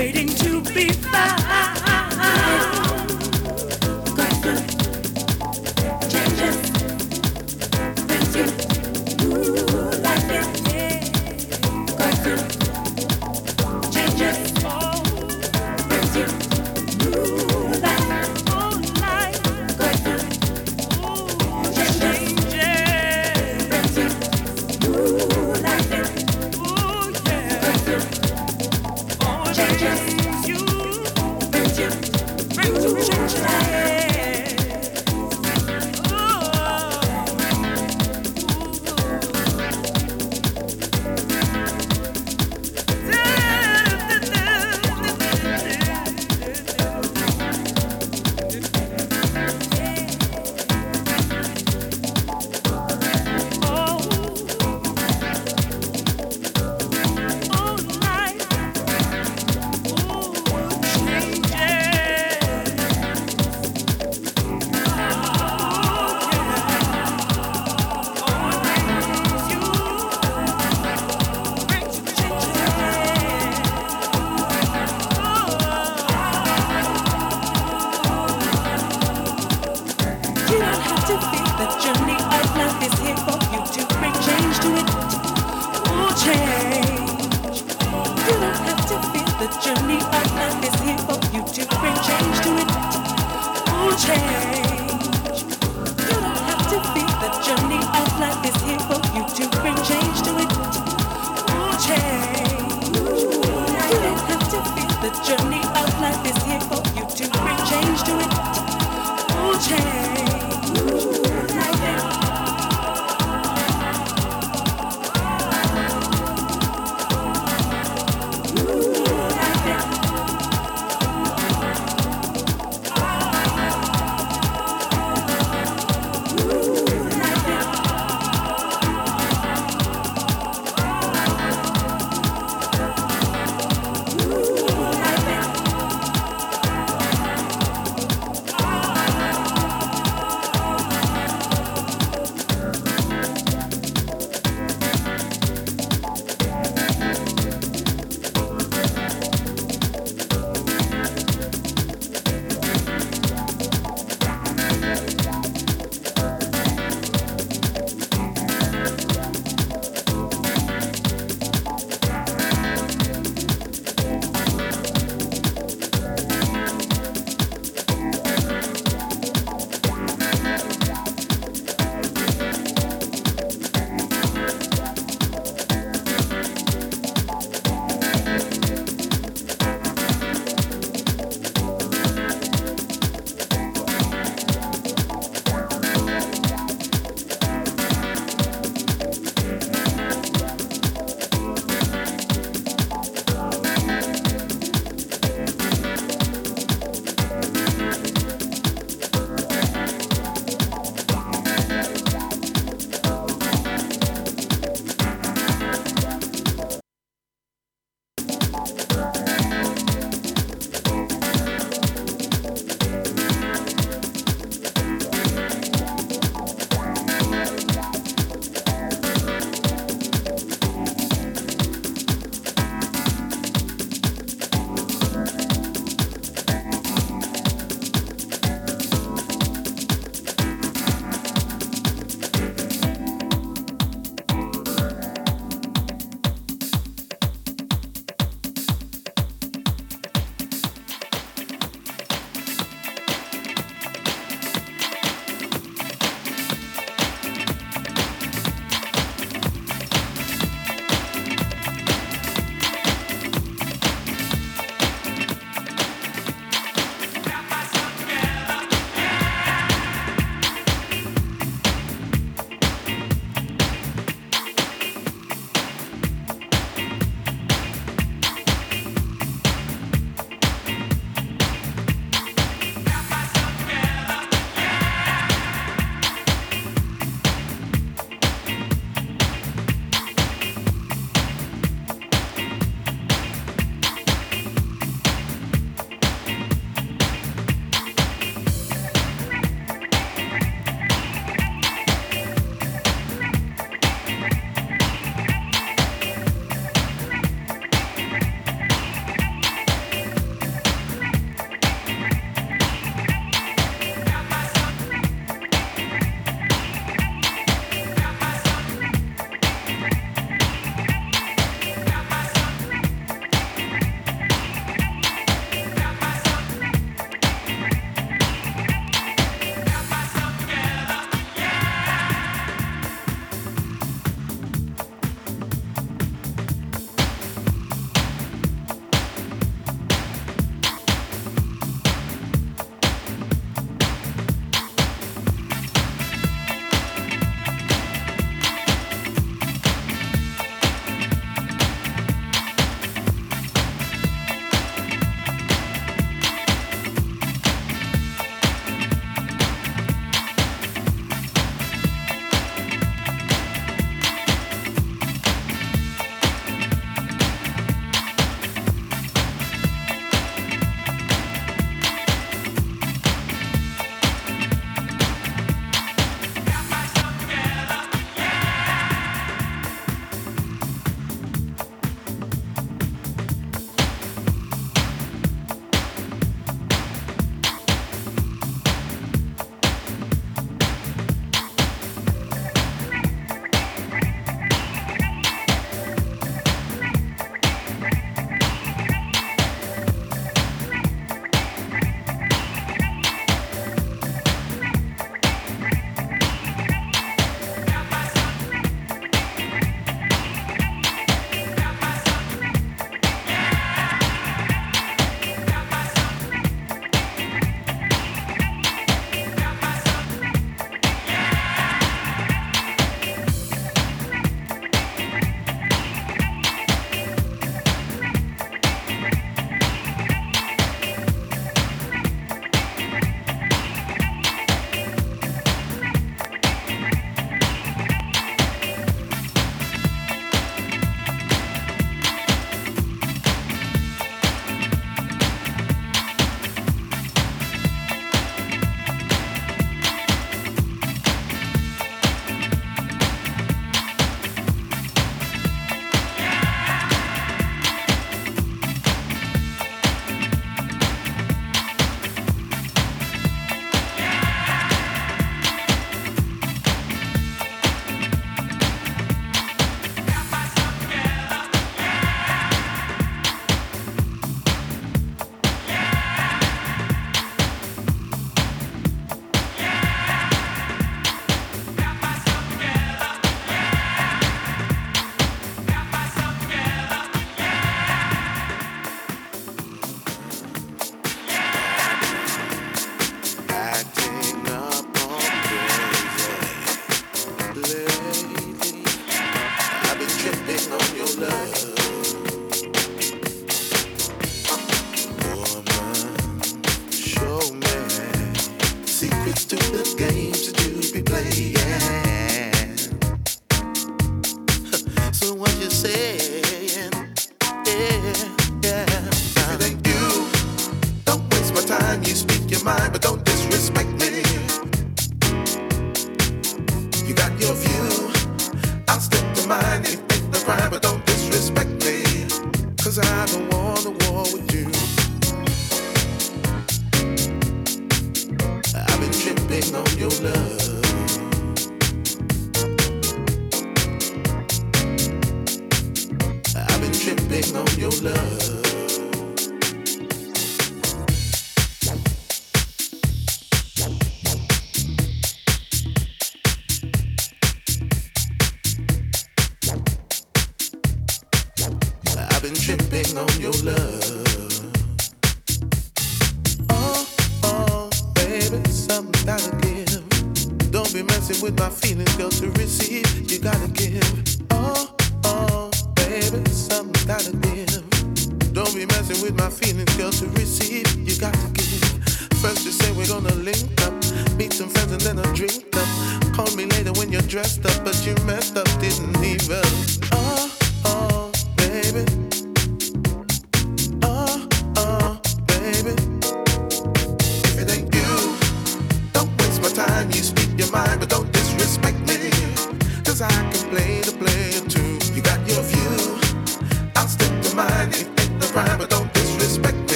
waiting to be found.